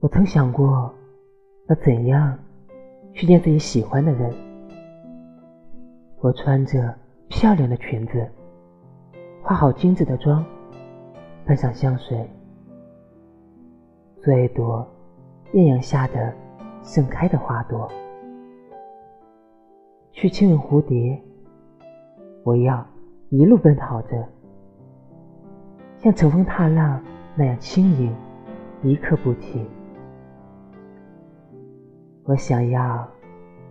我曾想过要怎样去见自己喜欢的人。我穿着漂亮的裙子，化好精致的妆，喷上香水，做一朵艳阳下的盛开的花朵，去亲吻蝴蝶。我要一路奔跑着，像乘风踏浪那样轻盈，一刻不停。我想要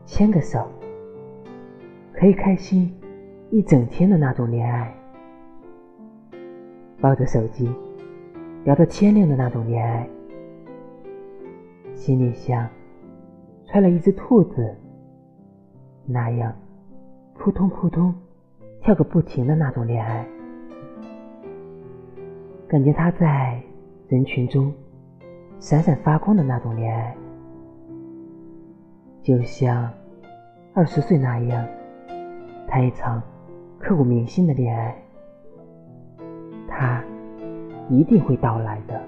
牵个手，可以开心一整天的那种恋爱；抱着手机聊到天亮的那种恋爱；心里像揣了一只兔子，那样扑通扑通跳个不停的那种恋爱；感觉他在人群中闪闪发光的那种恋爱。就像二十岁那样，谈一场刻骨铭心的恋爱，它一定会到来的。